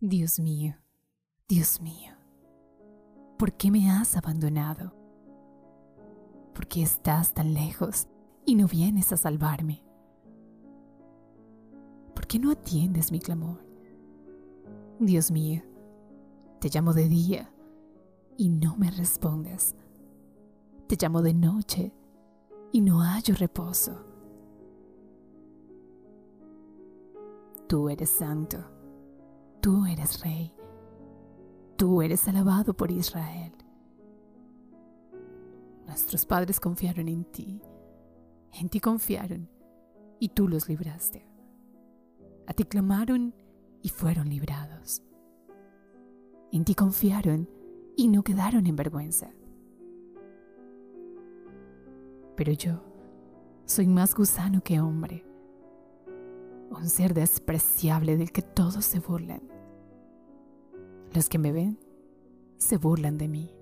Dios mío, Dios mío, ¿por qué me has abandonado? ¿Por qué estás tan lejos y no vienes a salvarme? ¿Por qué no atiendes mi clamor? Dios mío, te llamo de día y no me respondes. Te llamo de noche y no hallo reposo. Tú eres santo, eres rey, tú eres alabado por Israel. Nuestros padres confiaron en ti, en ti confiaron y tú los libraste. A ti clamaron y fueron librados. En ti confiaron y no quedaron en vergüenza. Pero yo soy más gusano que hombre, un ser despreciable del que todos se burlan. Los que me ven se burlan de mí,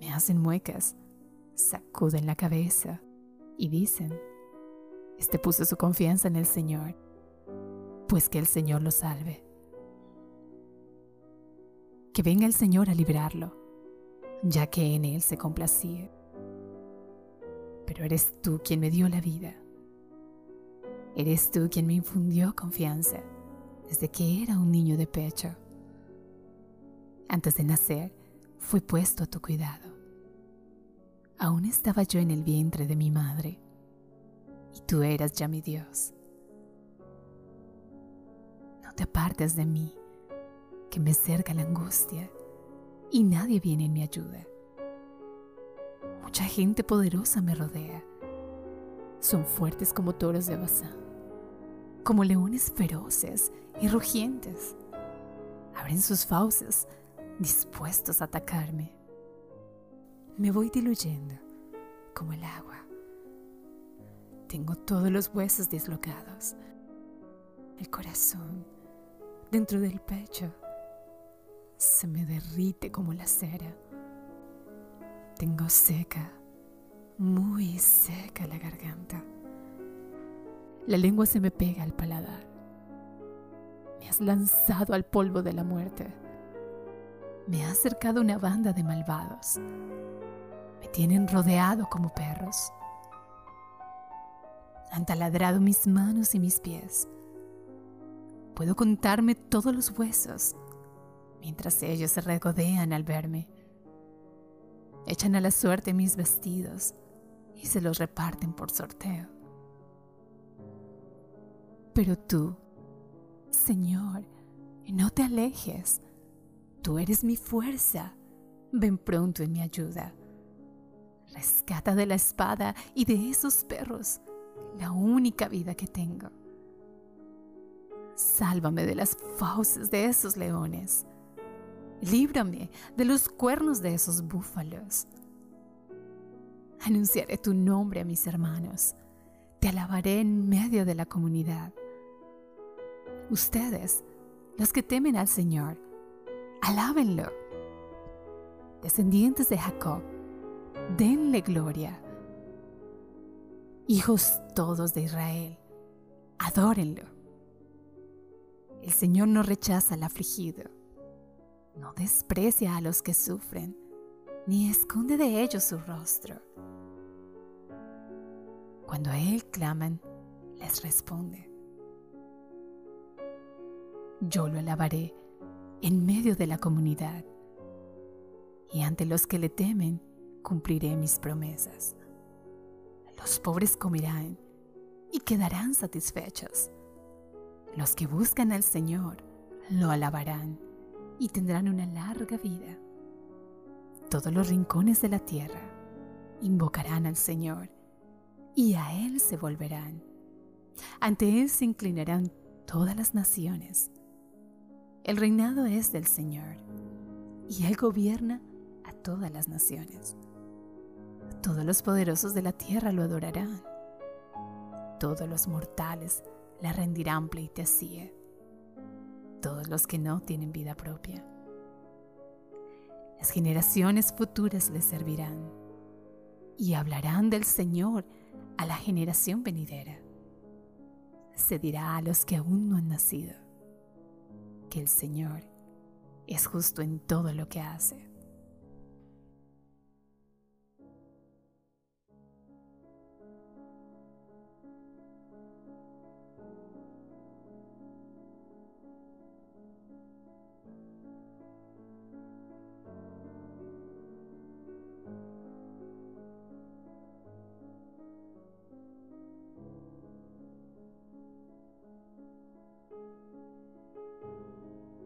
me hacen muecas, sacuden la cabeza y dicen, este puso su confianza en el Señor, pues que el Señor lo salve. Que venga el Señor a librarlo, ya que en Él se complacía. Pero eres tú quien me dio la vida. Eres tú quien me infundió confianza desde que era un niño de pecho. Antes de nacer, fui puesto a tu cuidado. Aún estaba yo en el vientre de mi madre y tú eras ya mi Dios. No te apartes de mí, que me cerca la angustia y nadie viene en mi ayuda. Mucha gente poderosa me rodea. Son fuertes como toros de Bazán, como leones feroces y rugientes. Abren sus fauces, dispuestos a atacarme. Me voy diluyendo como el agua. Tengo todos los huesos dislocados. El corazón, dentro del pecho, se me derrite como la cera. Tengo seca, muy seca la garganta. La lengua se me pega al paladar. Me has lanzado al polvo de la muerte. Me ha acercado una banda de malvados. Me tienen rodeado como perros. Han taladrado mis manos y mis pies. Puedo contarme todos los huesos mientras ellos se regodean al verme. Echan a la suerte mis vestidos y se los reparten por sorteo. Pero tú, Señor, no te alejes. Tú eres mi fuerza. Ven pronto en mi ayuda. Rescata de la espada y de esos perros la única vida que tengo. Sálvame de las fauces de esos leones líbrame de los cuernos de esos búfalos. Anunciaré tu nombre a mis hermanos, te alabaré en medio de la comunidad. Ustedes, los que temen al Señor, alábenlo. Descendientes de Jacob, denle gloria. Hijos todos de Israel, adórenlo. El Señor no rechaza al afligido no desprecia a los que sufren, ni esconde de ellos su rostro. Cuando a Él claman, les responde. Yo lo alabaré en medio de la comunidad, y ante los que le temen cumpliré mis promesas. Los pobres comerán y quedarán satisfechos. Los que buscan al Señor lo alabarán y tendrán una larga vida. Todos los rincones de la tierra invocarán al Señor y a Él se volverán. Ante Él se inclinarán todas las naciones. El reinado es del Señor y Él gobierna a todas las naciones. Todos los poderosos de la tierra lo adorarán. Todos los mortales le rendirán pleitesía todos los que no tienen vida propia. Las generaciones futuras les servirán y hablarán del Señor a la generación venidera. Se dirá a los que aún no han nacido porque el Señor es justo en todo lo que hace.